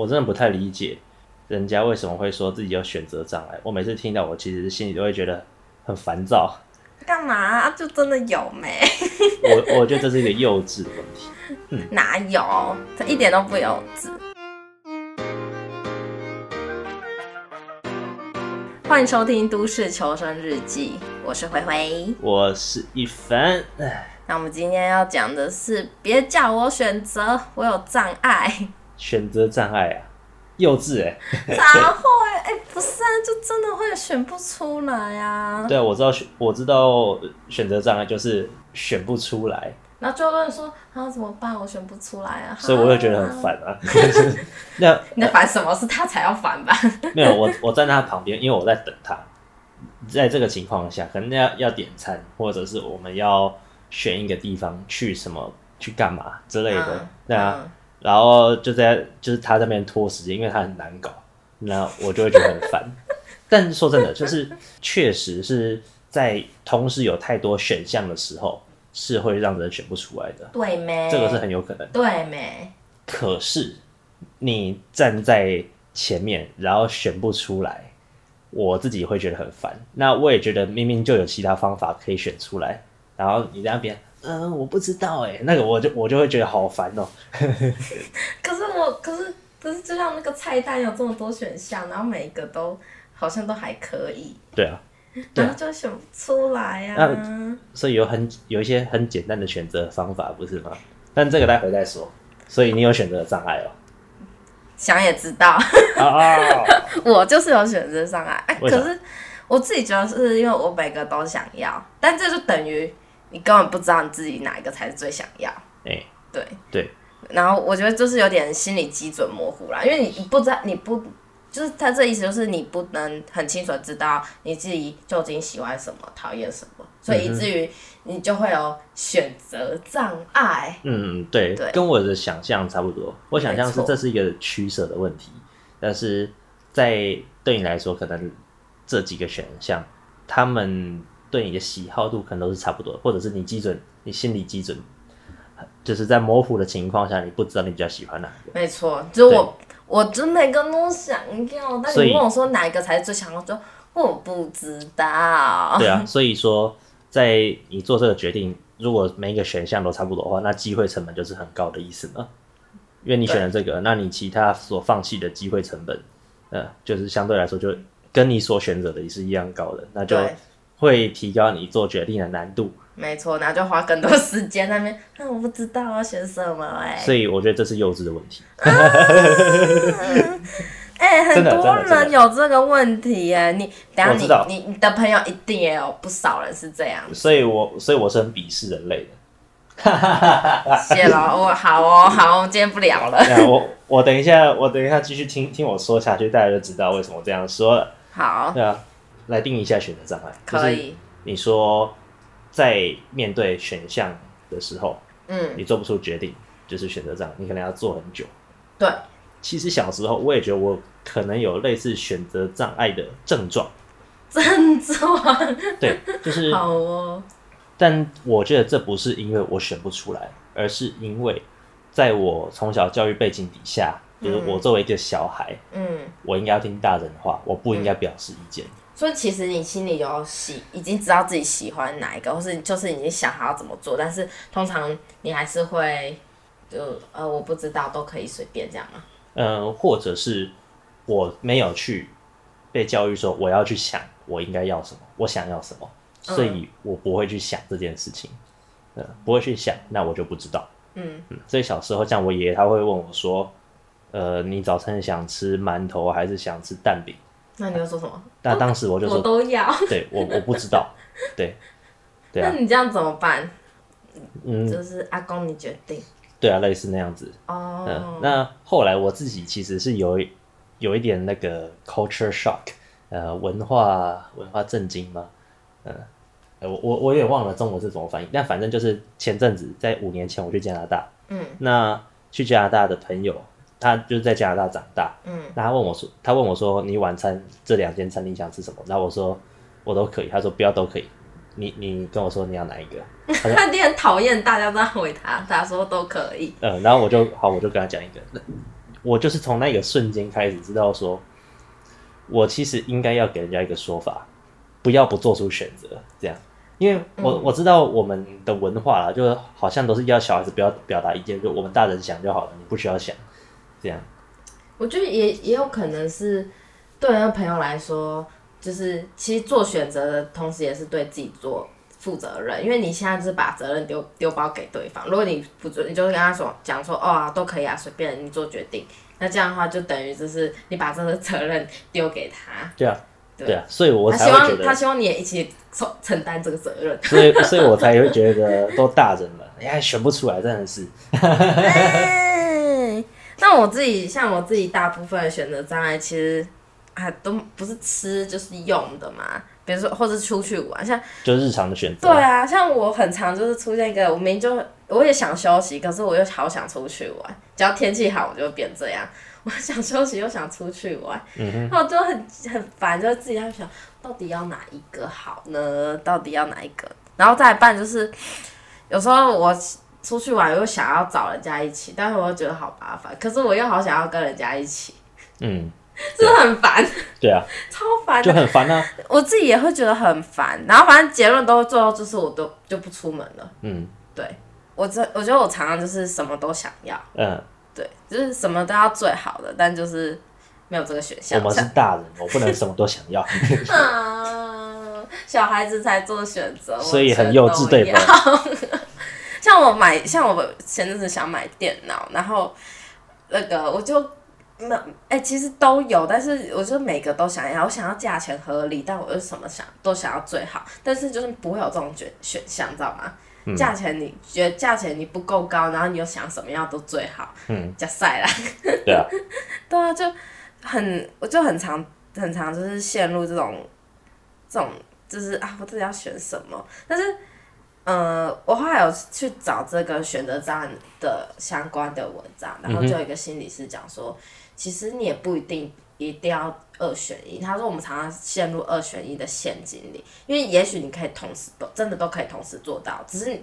我真的不太理解人家为什么会说自己有选择障碍。我每次听到，我其实心里都会觉得很烦躁。干嘛啊？就真的有没？我我觉得这是一个幼稚的问题。嗯，哪有？这一点都不幼稚。欢迎收听《都市求生日记》，我是灰灰，我是一凡。那我们今天要讲的是，别叫我选择，我有障碍。选择障碍啊，幼稚哎、欸！咋会？哎、欸，不是啊，就真的会选不出来啊。对啊，我知道选，我知道选择障碍就是选不出来。然后最后问说啊，怎么办？我选不出来啊。所以我会觉得很烦啊。那 你在烦什么？是他才要烦吧？没有，我我站在他旁边，因为我在等他。在这个情况下，可能要要点餐，或者是我们要选一个地方去什么去干嘛之类的，嗯、对啊。嗯然后就在就是他在那边拖时间，因为他很难搞，那我就会觉得很烦。但说真的，就是确实是在同时有太多选项的时候，是会让人选不出来的。对没？这个是很有可能。对没？可是你站在前面，然后选不出来，我自己会觉得很烦。那我也觉得明明就有其他方法可以选出来，然后你在那边。嗯、呃，我不知道哎，那个我就我就会觉得好烦哦、喔。可是我可是可是就像那个菜单有这么多选项，然后每一个都好像都还可以。对啊，然后就选不出来啊。那所以有很有一些很简单的选择方法，不是吗？但这个待会再说。所以你有选择障碍哦。想也知道。哦、我就是有选择障碍。哎，可是我自己觉得是因为我每个都想要，但这就等于。你根本不知道你自己哪一个才是最想要，哎、欸，对对，然后我觉得就是有点心理基准模糊啦，因为你不知道，你不就是他这意思就是你不能很清楚的知道你自己究竟喜欢什么，讨厌什么，所以以至于你就会有选择障碍。嗯，对，对，跟我的想象差不多。我想象是这是一个取舍的问题，但是在对你来说，可能这几个选项，他们。对你的喜好度可能都是差不多，或者是你基准，你心理基准，就是在模糊的情况下，你不知道你比较喜欢哪个。没错，就是我，我真每个都想要，但你问我说哪一个才是最想要，就我不知道。对啊，所以说在你做这个决定，如果每一个选项都差不多的话，那机会成本就是很高的意思呢。因为你选了这个，那你其他所放弃的机会成本，呃，就是相对来说就跟你所选择的也是一样高的，那就。会提高你做决定的难度，没错，然后就花更多时间那边，那我不知道要选什么哎，所以我觉得这是幼稚的问题。哎、欸，很多人有这个问题哎，你等下你你你的朋友一定也有不少人是这样，所以我所以我是很鄙视人类的。谢了，我好哦，好，我今天不聊了。我我等一下，我等一下继续听听我说下去，大家就知道为什么这样说了。好，对啊。来定一下选择障碍，可以。你说在面对选项的时候，嗯，你做不出决定，就是选择障碍，你可能要做很久。对，其实小时候我也觉得我可能有类似选择障碍的症状。症状？对，就是 好哦。但我觉得这不是因为我选不出来，而是因为在我从小教育背景底下，就是我作为一个小孩，嗯，我应该要听大人的话，我不应该表示意见。嗯所以其实你心里有喜，已经知道自己喜欢哪一个，或是就是已经想好要怎么做，但是通常你还是会就呃我不知道都可以随便这样吗？呃，或者是我没有去被教育说我要去想我应该要什么，我想要什么，所以我不会去想这件事情，呃，不会去想，那我就不知道。嗯嗯，所以小时候像我爷爷他会问我说，呃，你早餐想吃馒头还是想吃蛋饼？那你要说什么？那当时我就说我都要。对，我我不知道。对，对啊。那你这样怎么办？嗯，就是阿公你决定。对啊，类似那样子。哦。嗯，那后来我自己其实是有有一点那个 culture shock，呃，文化文化震惊吗？嗯，我我我也忘了中文是怎么翻译，但反正就是前阵子在五年前我去加拿大，嗯，那去加拿大的朋友。他就是在加拿大长大，嗯，那他问我说，他问我说，你晚餐这两间餐厅想吃什么？然后我说，我都可以。他说不要都可以，你你跟我说你要哪一个？他一定 很讨厌大家这样回他，他说都可以。嗯，然后我就好，我就跟他讲一个，我就是从那个瞬间开始知道说，我其实应该要给人家一个说法，不要不做出选择，这样。因为我我知道我们的文化啦，就是好像都是要小孩子不要表达意见，就我们大人想就好了，你不需要想，这样。我觉得也也有可能是对那个朋友来说，就是其实做选择的同时，也是对自己做负责任，因为你现在就是把责任丢丢包给对方。如果你不做，你就跟他说讲说哦都可以啊，随便你做决定。那这样的话，就等于就是你把这个责任丢给他。对啊，对啊，所以我才会觉得他希望他希望你也一起承 承担这个责任。所以，所以我才会觉得都大人了，你还选不出来，真的是。那我自己像我自己大部分的选择障碍，其实啊都不是吃就是用的嘛。比如说，或者出去玩，像就日常的选择。对啊，像我很常就是出现一个，我明明就我也想休息，可是我又好想出去玩。只要天气好，我就变这样。我想休息又想出去玩，嗯哼，然后就很很烦，就自己在想到底要哪一个好呢？到底要哪一个？然后再办就是有时候我出去玩又想要找人家一起，但是我又觉得好麻烦，可是我又好想要跟人家一起，嗯。真的很烦，对啊，超烦，就很烦啊。我自己也会觉得很烦，然后反正结论都最后就是我都就不出门了。嗯，对，我这我觉得我常常就是什么都想要，嗯，对，就是什么都要最好的，但就是没有这个选项。我们是大人，我不能什么都想要。啊，小孩子才做选择，所以很幼稚，对吧？像我买，像我前阵子想买电脑，然后那个我就。那哎、欸，其实都有，但是我就每个都想要，我想要价钱合理，但我又什么想都想要最好，但是就是不会有这种选选项，知道吗？价、嗯、钱你觉得价钱你不够高，然后你又想什么样都最好，嗯，加赛啦，对啊，对啊，就很我就很常很常就是陷入这种这种就是啊，我自己要选什么，但是。呃，我后来有去找这个选择障碍的相关的文章，然后就有一个心理师讲说，其实你也不一定一定要二选一。他说我们常常陷入二选一的陷阱里，因为也许你可以同时都真的都可以同时做到，只是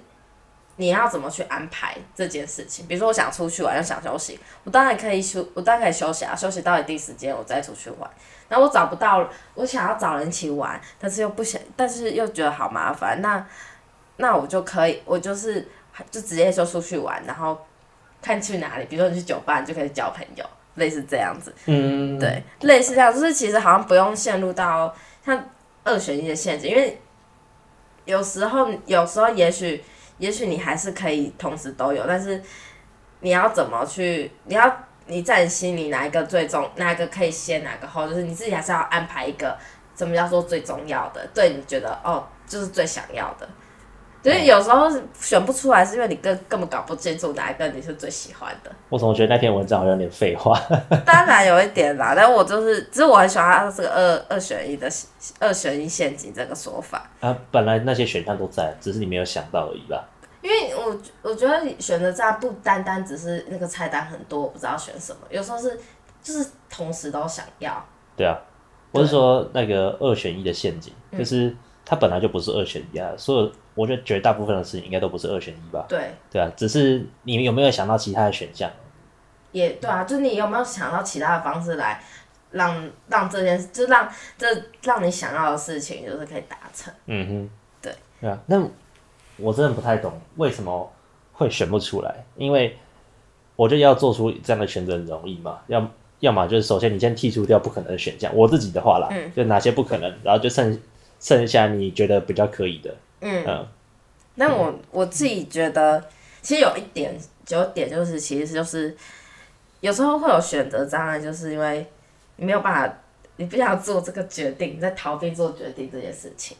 你要怎么去安排这件事情。比如说我想出去玩，又想休息，我当然可以休，我当然可以休息啊，休息到一定时间我再出去玩。那我找不到，我想要找人一起玩，但是又不想，但是又觉得好麻烦，那。那我就可以，我就是就直接说出去玩，然后看去哪里。比如说你去酒吧，你就可以交朋友，类似这样子。嗯，对，类似这样，就是其实好像不用陷入到像二选一的陷阱，因为有时候，有时候也许，也许你还是可以同时都有，但是你要怎么去？你要你在你心里哪一个最重，哪一个可以先，哪个后？就是你自己还是要安排一个，怎么叫做最重要的？对你觉得哦，就是最想要的。所以有时候选不出来，是因为你根根本搞不清楚哪一个你是最喜欢的。我总觉得那篇文章好像有点废话。当然有一点啦，但我就是，只是我很喜欢他这个二二选一的二选一陷阱这个说法。啊，本来那些选项都在，只是你没有想到而已吧？因为我我觉得选择这样不单单只是那个菜单很多，我不知道选什么，有时候是就是同时都想要。对啊，我是说那个二选一的陷阱，就是它本来就不是二选一啊，所以。我觉得绝大部分的事情应该都不是二选一吧？对，对啊，只是你有没有想到其他的选项？也对啊，就是你有没有想到其他的方式来让让这件事，就让这让你想要的事情，就是可以达成。嗯哼，对，对啊。那我真的不太懂为什么会选不出来，因为我觉得要做出这样的选择很容易嘛，要要么就是首先你先剔除掉不可能的选项，我自己的话啦，嗯，就哪些不可能，然后就剩剩下你觉得比较可以的。嗯，那我我自己觉得，其实有一点，有一点就是，其实就是有时候会有选择障碍，就是因为你没有办法，你不想做这个决定，你在逃避做决定这件事情，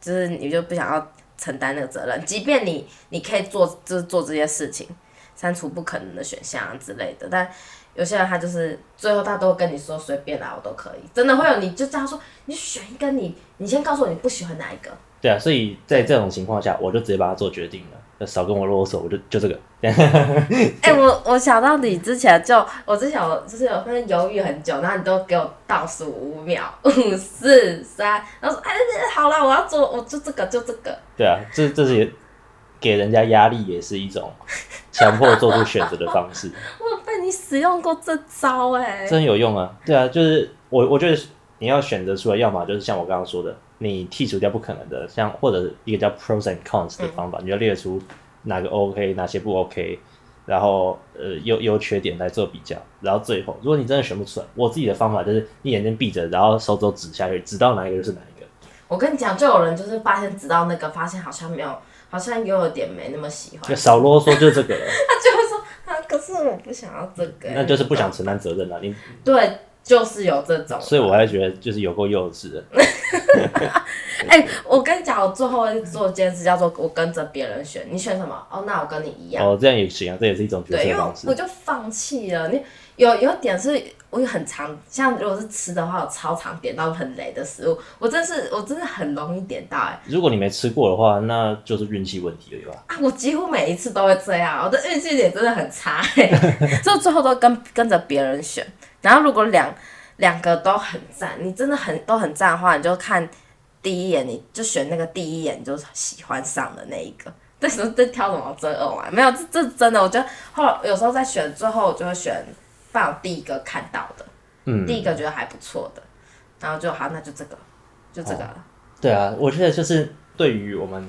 就是你就不想要承担那个责任，即便你你可以做，就是做这些事情，删除不可能的选项啊之类的，但。有些人他就是最后他都跟你说随便啦，我都可以，真的会有你就这样说，你选一个你，你先告诉我你不喜欢哪一个。对啊，所以在这种情况下，我就直接把它做决定了，就少跟我啰嗦，我就就这个。哎、欸，我我想到你之前就我之前有就是有分犹豫很久，然后你都给我倒数五秒，五四三，然后说哎好了，我要做，我就这个就这个。对啊，这这是给人家压力，也是一种强迫做出选择的方式。你使用过这招哎、欸，真有用啊！对啊，就是我我觉得你要选择出来，要么就是像我刚刚说的，你剔除掉不可能的，像或者一个叫 pros and cons 的方法，嗯、你要列出哪个 OK，哪些不 OK，然后呃优优缺点来做比较，然后最后如果你真的选不出来，我自己的方法就是你眼睛闭着，然后手肘指下去，指到哪一个就是哪一个。我跟你讲，就有人就是发现指到那个，发现好像没有，好像又有点没那么喜欢，少啰嗦就这个了。是我不想要这个，那就是不想承担责任了。你对，就是有这种，所以我还觉得就是有够幼稚的。哎、欸，我跟你讲，我最后会做一件事，叫做我跟着别人选。你选什么？哦，那我跟你一样。哦，这样也行啊，这也是一种决策方式。对，因为我就放弃了。你有有点是，我有很常，像如果是吃的话，我超常点到很雷的食物。我真是，我真的很容易点到、欸。哎，如果你没吃过的话，那就是运气问题了，对吧？啊，我几乎每一次都会这样，我的运气也真的很差、欸，所以最后都跟跟着别人选。然后如果两两个都很赞，你真的很都很赞的话，你就看。第一眼你就选那个第一眼就喜欢上的那一个，这时候在挑什么择偶啊？没有，这这真的，我觉得后来有时候在选，最后我就会选放我第一个看到的，嗯，第一个觉得还不错的，然后就好，那就这个，就这个了。哦。对啊，我觉得就是对于我们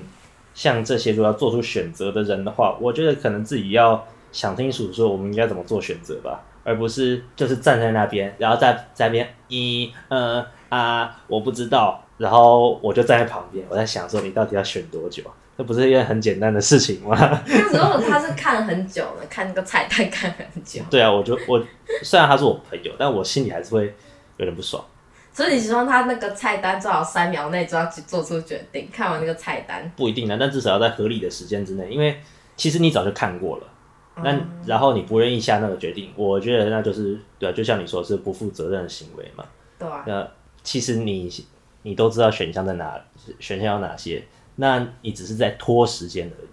像这些如果要做出选择的人的话，我觉得可能自己要想清楚说我们应该怎么做选择吧，而不是就是站在那边，然后在在那边一呃啊我不知道。然后我就站在旁边，我在想说，你到底要选多久？这不是一件很简单的事情吗？那时候他是看很久了，看那个菜单看很久。对啊，我就我虽然他是我朋友，但我心里还是会有点不爽。所以你希望他那个菜单最好三秒内就要去做出决定，看完那个菜单。不一定啊，但至少要在合理的时间之内，因为其实你早就看过了。那、嗯、然后你不愿意下那个决定，我觉得那就是对啊，就像你说是不负责任的行为嘛。对啊。那其实你。你都知道选项在哪，选项有哪些？那你只是在拖时间而已。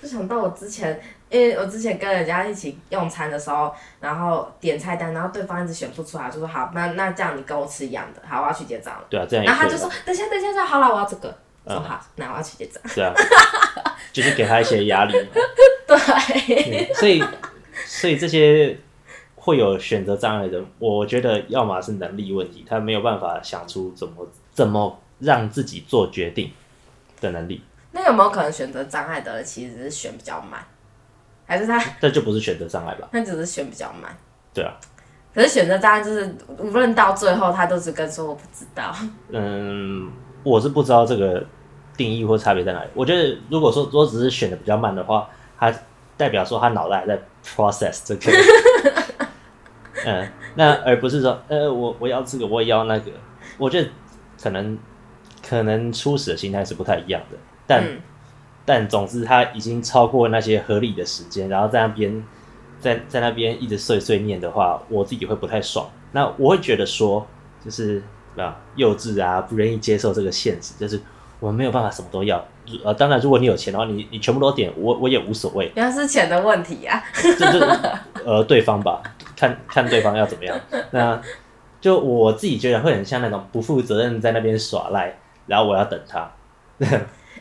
不想到我之前，因为我之前跟人家一起用餐的时候，然后点菜单，然后对方一直选不出来，就说好，那那这样你跟我吃一样的，好，我要去结账了。对啊，这样。然后他就说，等下等下，说好了，我要这个。说好，嗯、那我要去结账。对啊，就是给他一些压力。对、嗯。所以，所以这些。会有选择障碍的，我觉得要么是能力问题，他没有办法想出怎么怎么让自己做决定的能力。那有没有可能选择障碍的人其实是选比较慢，还是他？这就不是选择障碍吧？那只是选比较慢。对啊。可是选择障碍就是无论到最后，他都是跟说我不知道。嗯，我是不知道这个定义或差别在哪里。我觉得如果说如果只是选的比较慢的话，他代表说他脑袋还在 process 这个。嗯，那而不是说，呃，我我要这个，我也要那个。我觉得可能可能初始的心态是不太一样的，但、嗯、但总之他已经超过那些合理的时间，然后在那边在在那边一直碎碎念的话，我自己会不太爽。那我会觉得说，就是啊，幼稚啊，不愿意接受这个现实，就是我们没有办法什么都要。呃，当然，如果你有钱的话，你你全部都点，我我也无所谓。那是钱的问题啊！就是呃，对方吧。看看对方要怎么样，那就我自己觉得会很像那种不负责任在那边耍赖，然后我要等他。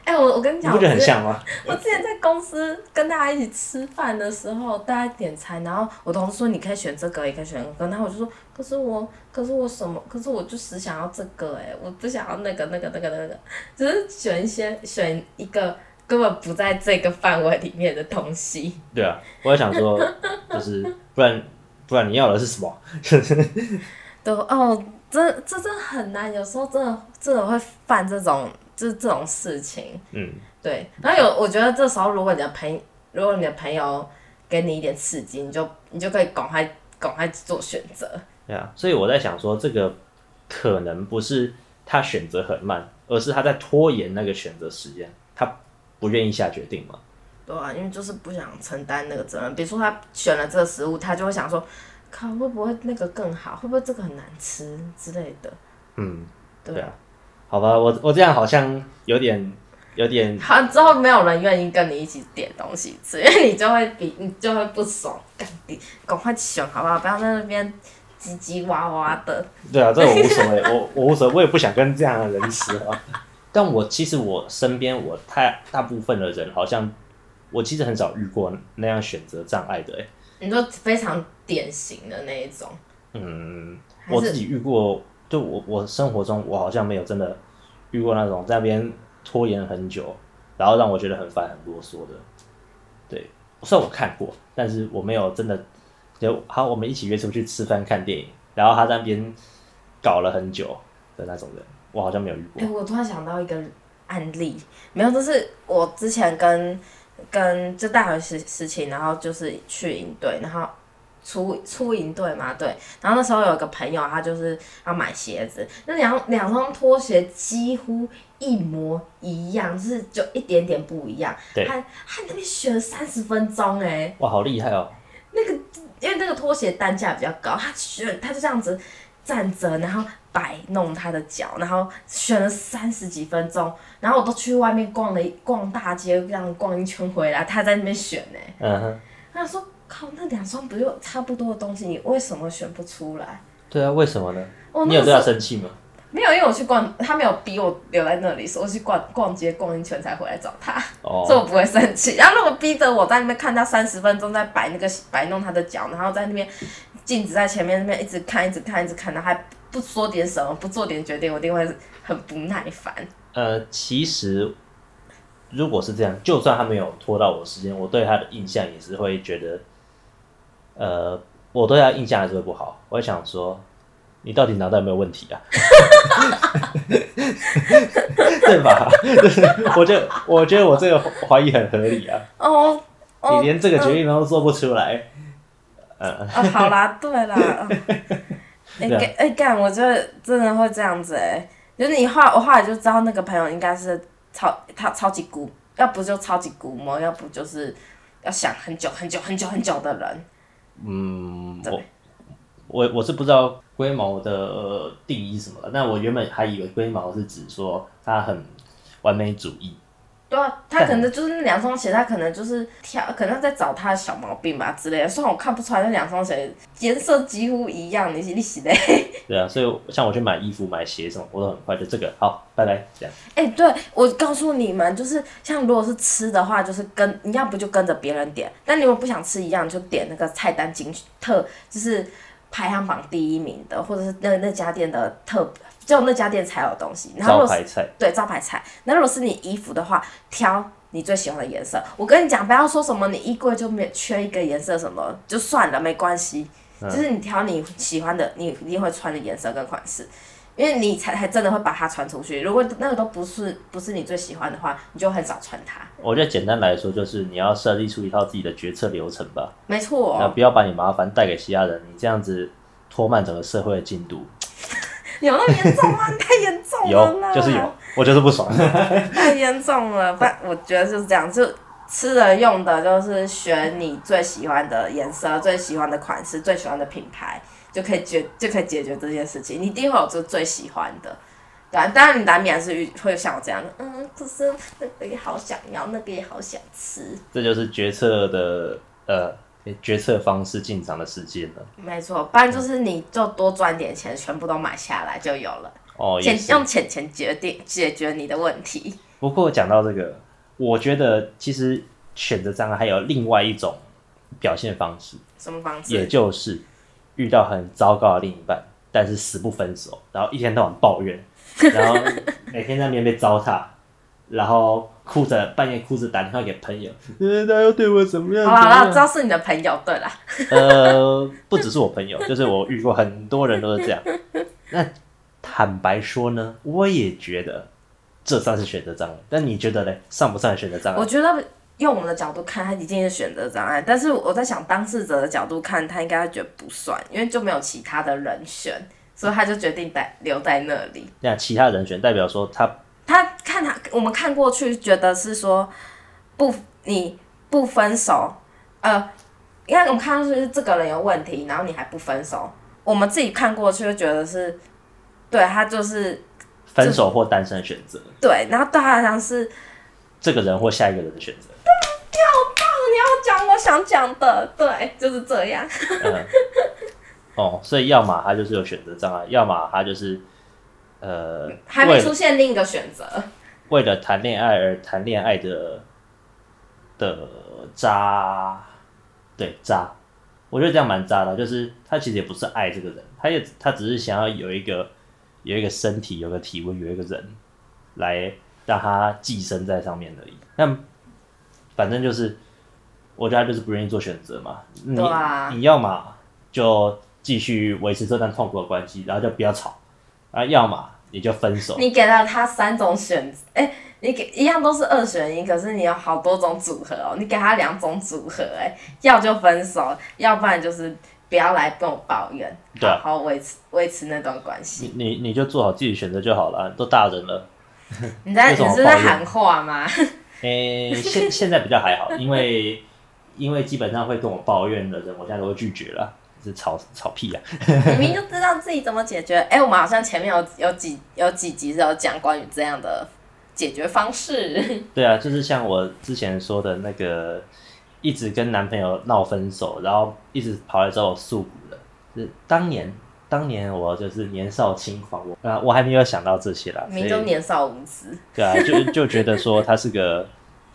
哎、欸，我我跟你讲，你不觉得很像吗？我之前在公司跟大家一起吃饭的时候，大家点餐，然后我同事说你可以选这个，也可以选那个，然后我就说，可是我，可是我什么？可是我就只想要这个、欸，哎，我不想要那个那个那个那个，只是选一些选一个根本不在这个范围里面的东西。对啊，我也想说，就是不然。不然你要的是什么？都哦，这这真的很难，有时候真的真的会犯这种就是这种事情。嗯，对。然后有，我觉得这时候如果你的朋，如果你的朋友给你一点刺激，你就你就可以赶快赶快做选择。对啊，所以我在想说，这个可能不是他选择很慢，而是他在拖延那个选择时间，他不愿意下决定嘛。对啊，因为就是不想承担那个责任。比如说他选了这个食物，他就会想说，靠，会不会那个更好？会不会这个很难吃之类的？嗯，对啊。好吧，我我这样好像有点有点。好，之后没有人愿意跟你一起点东西吃，因为你就会比你就会不爽，赶紧赶快选好不好？不要在那边叽叽哇哇的。对啊，这我无所谓，我我无所谓，我也不想跟这样的人吃啊。但我其实我身边我太大部分的人好像。我其实很少遇过那样选择障碍的，哎，你说非常典型的那一种。嗯，我自己遇过，就我我生活中我好像没有真的遇过那种在那边拖延很久，然后让我觉得很烦很啰嗦的。对，虽然我看过，但是我没有真的就好，我们一起约出去吃饭看电影，然后他在那边搞了很久的那种人，我好像没有遇过。哎、欸，我突然想到一个案例，没有，就是我之前跟跟就大学时时期，然后就是去营队，然后。出出营队嘛，对，然后那时候有一个朋友，他就是要买鞋子，那两两双拖鞋几乎一模一样，就是就一点点不一样。对，他他那边选了三十分钟，哎，哇，好厉害哦！那个因为那个拖鞋单价比较高，他选他就这样子站着，然后摆弄他的脚，然后选了三十几分钟，然后我都去外面逛了一逛大街，这样逛一圈回来，他在那边选，呢，嗯哼，他说。靠，那两双不就差不多的东西，你为什么选不出来？对啊，为什么呢？你有对他生气吗？没有，因为我去逛，他没有逼我留在那里，所以我去逛逛街逛一圈才回来找他，哦、所以我不会生气。然后如果逼着我在那边看他三十分钟在摆那个摆弄他的脚，然后在那边镜子在前面那边一直看一直看一直看，然后还不说点什么，不做点决定，我一定会很不耐烦。呃，其实如果是这样，就算他没有拖到我时间，我对他的印象也是会觉得。呃，我对他印象还是会不好。我会想说，你到底脑袋有没有问题啊？对吧？我觉得，我觉得我这个怀疑很合理啊。哦，你连这个决定都做不出来。嗯、呃。啊，好啦，对啦。哎干哎干，我觉得真的会这样子哎、欸。就是你后来我后来就知道那个朋友应该是超他超级龟，要不就超级龟毛，要不就是要想很久很久很久很久的人。嗯，我我我是不知道龟毛的定义什么，那我原本还以为龟毛是指说他很完美主义。对啊，他可能就是那两双鞋，他可能就是挑，可能在找他的小毛病吧之类的。虽然我看不出来那两双鞋颜色几乎一样，你是你洗的。对啊，所以像我去买衣服、买鞋什么，我都很快就这个好，拜拜这样。哎、欸，对，我告诉你们，就是像如果是吃的话，就是跟你要不就跟着别人点，但你如果不想吃一样，就点那个菜单精特，就是排行榜第一名的，或者是那那家店的特。就那家店才有东西，然后招牌菜，对，招牌菜。那如果是你衣服的话，挑你最喜欢的颜色。我跟你讲，不要说什么你衣柜就没缺一个颜色什么，就算了，没关系。嗯、就是你挑你喜欢的，你一定会穿的颜色跟款式，因为你才还真的会把它穿出去。如果那个都不是不是你最喜欢的话，你就很少穿它。我觉得简单来说，就是你要设立出一套自己的决策流程吧。没错、哦，那不要把你麻烦带给其他人，你这样子拖慢整个社会的进度。有那么严重吗？太严重了，有就是有，我就是不爽。太严重了，不，我觉得就是这样，就吃的用的，就是选你最喜欢的颜色、最喜欢的款式、最喜欢的品牌，就可以解就可以解决这件事情。你一定会有这最喜欢的，对啊，当然你难免是会像我这样的，嗯，可是那个也好想要，那个也好想吃。这就是决策的呃。决策方式进场的时间了，没错，不然就是你就多赚点钱，嗯、全部都买下来就有了。哦，钱用钱钱决定解决你的问题。不过讲到这个，我觉得其实选择障碍还有另外一种表现方式。什么方式？也就是遇到很糟糕的另一半，但是死不分手，然后一天到晚抱怨，然后每天在那边被糟蹋，然后。哭着半夜哭着打电话给朋友，嗯，他要对我怎么样？好了，知道是你的朋友，对啦。呃，不只是我朋友，就是我遇过很多人都是这样。那坦白说呢，我也觉得这算是选择障碍。但你觉得呢？算不算选择障碍？我觉得用我们的角度看，他一定是选择障碍。但是我在想，当事者的角度看，他应该觉得不算，因为就没有其他的人选，所以他就决定待留在那里。那其他人选代表说他。他看他，我们看过去觉得是说不，你不分手，呃，因为我们看到是这个人有问题，然后你还不分手，我们自己看过去就觉得是，对他就是分手或单身选择，对，然后对他来讲是这个人或下一个人的选择。对，你好棒，你要讲我想讲的，对，就是这样。嗯、哦，所以要么他就是有选择障碍，要么他就是。呃，还没出现另一个选择。为了谈恋爱而谈恋爱的的渣，对渣，我觉得这样蛮渣的，就是他其实也不是爱这个人，他也他只是想要有一个有一个身体，有个体温，有一个人来让他寄生在上面而已。那反正就是，我觉得他就是不愿意做选择嘛。你、啊、你要嘛就继续维持这段痛苦的关系，然后就不要吵啊；要么你就分手。你给了他三种选择，哎、欸。你给一样都是二选一，可是你有好多种组合哦。你给他两种组合，哎，要就分手，要不然就是不要来跟我抱怨，对啊、好好维持维持那段关系。你你你就做好自己选择就好了，都大人了。你在你是在喊话吗？诶、欸，现现在比较还好，因为因为基本上会跟我抱怨的人，我现在都会拒绝了，是吵吵屁啊！明明就知道自己怎么解决。哎、欸，我们好像前面有有几有几集是有讲关于这样的。解决方式，对啊，就是像我之前说的那个，一直跟男朋友闹分手，然后一直跑来找我诉苦的，就是当年，当年我就是年少轻狂，我啊，我还没有想到这些啦，明就年少无知，对啊，就就觉得说他是个，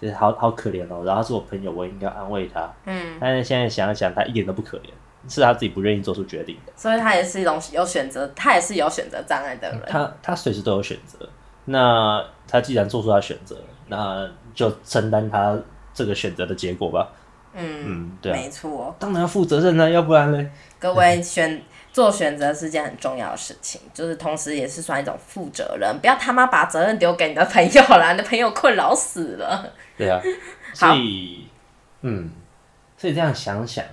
就是好好可怜哦，然后他是我朋友，我应该安慰他，嗯，但是现在想一想，他一点都不可怜，是他自己不愿意做出决定的，所以他也是一种有选择，他也是有选择障碍的人，嗯、他他随时都有选择。那他既然做出他选择，那就承担他这个选择的结果吧。嗯嗯，对、啊，没错，当然要负责任了，要不然呢？各位选 做选择是件很重要的事情，就是同时也是算一种负责任。不要他妈把责任丢给你的朋友了，你的朋友困扰死了。对啊，所以嗯，所以这样想想，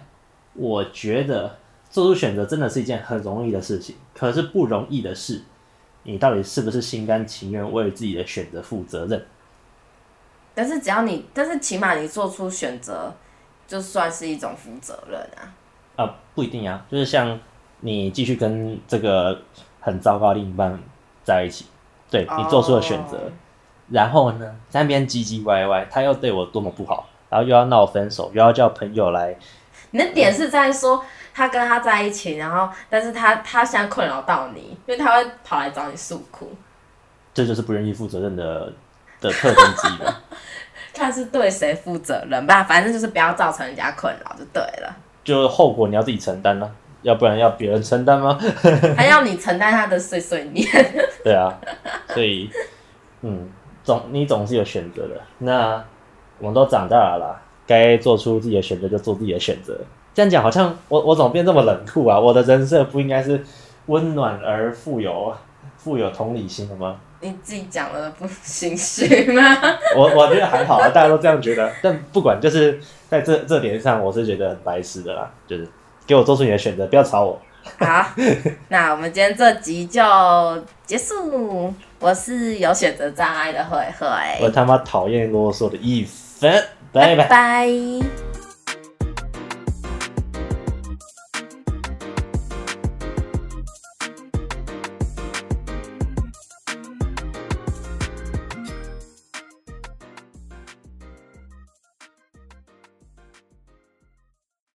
我觉得做出选择真的是一件很容易的事情，可是不容易的事。你到底是不是心甘情愿为自己的选择负责任？但是只要你，但是起码你做出选择，就算是一种负责任啊。啊，不一定啊，就是像你继续跟这个很糟糕的另一半在一起，对，你做出了选择，哦，然后呢，在那边唧唧歪歪，他又对我多么不好，然后又要闹分手，又要叫朋友来。你的点是在说？他跟他在一起，然后，但是他他现在困扰到你，因为他会跑来找你诉苦，这就是不愿意负责任的的特征之一了。看是对谁负责任吧，反正就是不要造成人家困扰就对了。就后果你要自己承担了，要不然要别人承担吗？还要你承担他的碎碎念？对啊，所以，嗯，总你总是有选择的。那我们都长大了啦，该做出自己的选择就做自己的选择。这样讲好像我我怎么变这么冷酷啊？我的人设不应该是温暖而富有富有同理心的吗？你自己讲了不心虚吗？我我觉得还好啊，大家都这样觉得。但不管就是在这这点上，我是觉得很白痴的啦。就是给我做出你的选择，不要吵我。好，那我们今天这集就结束。我是有选择障碍的慧慧，我他妈讨厌啰嗦的一分，拜拜。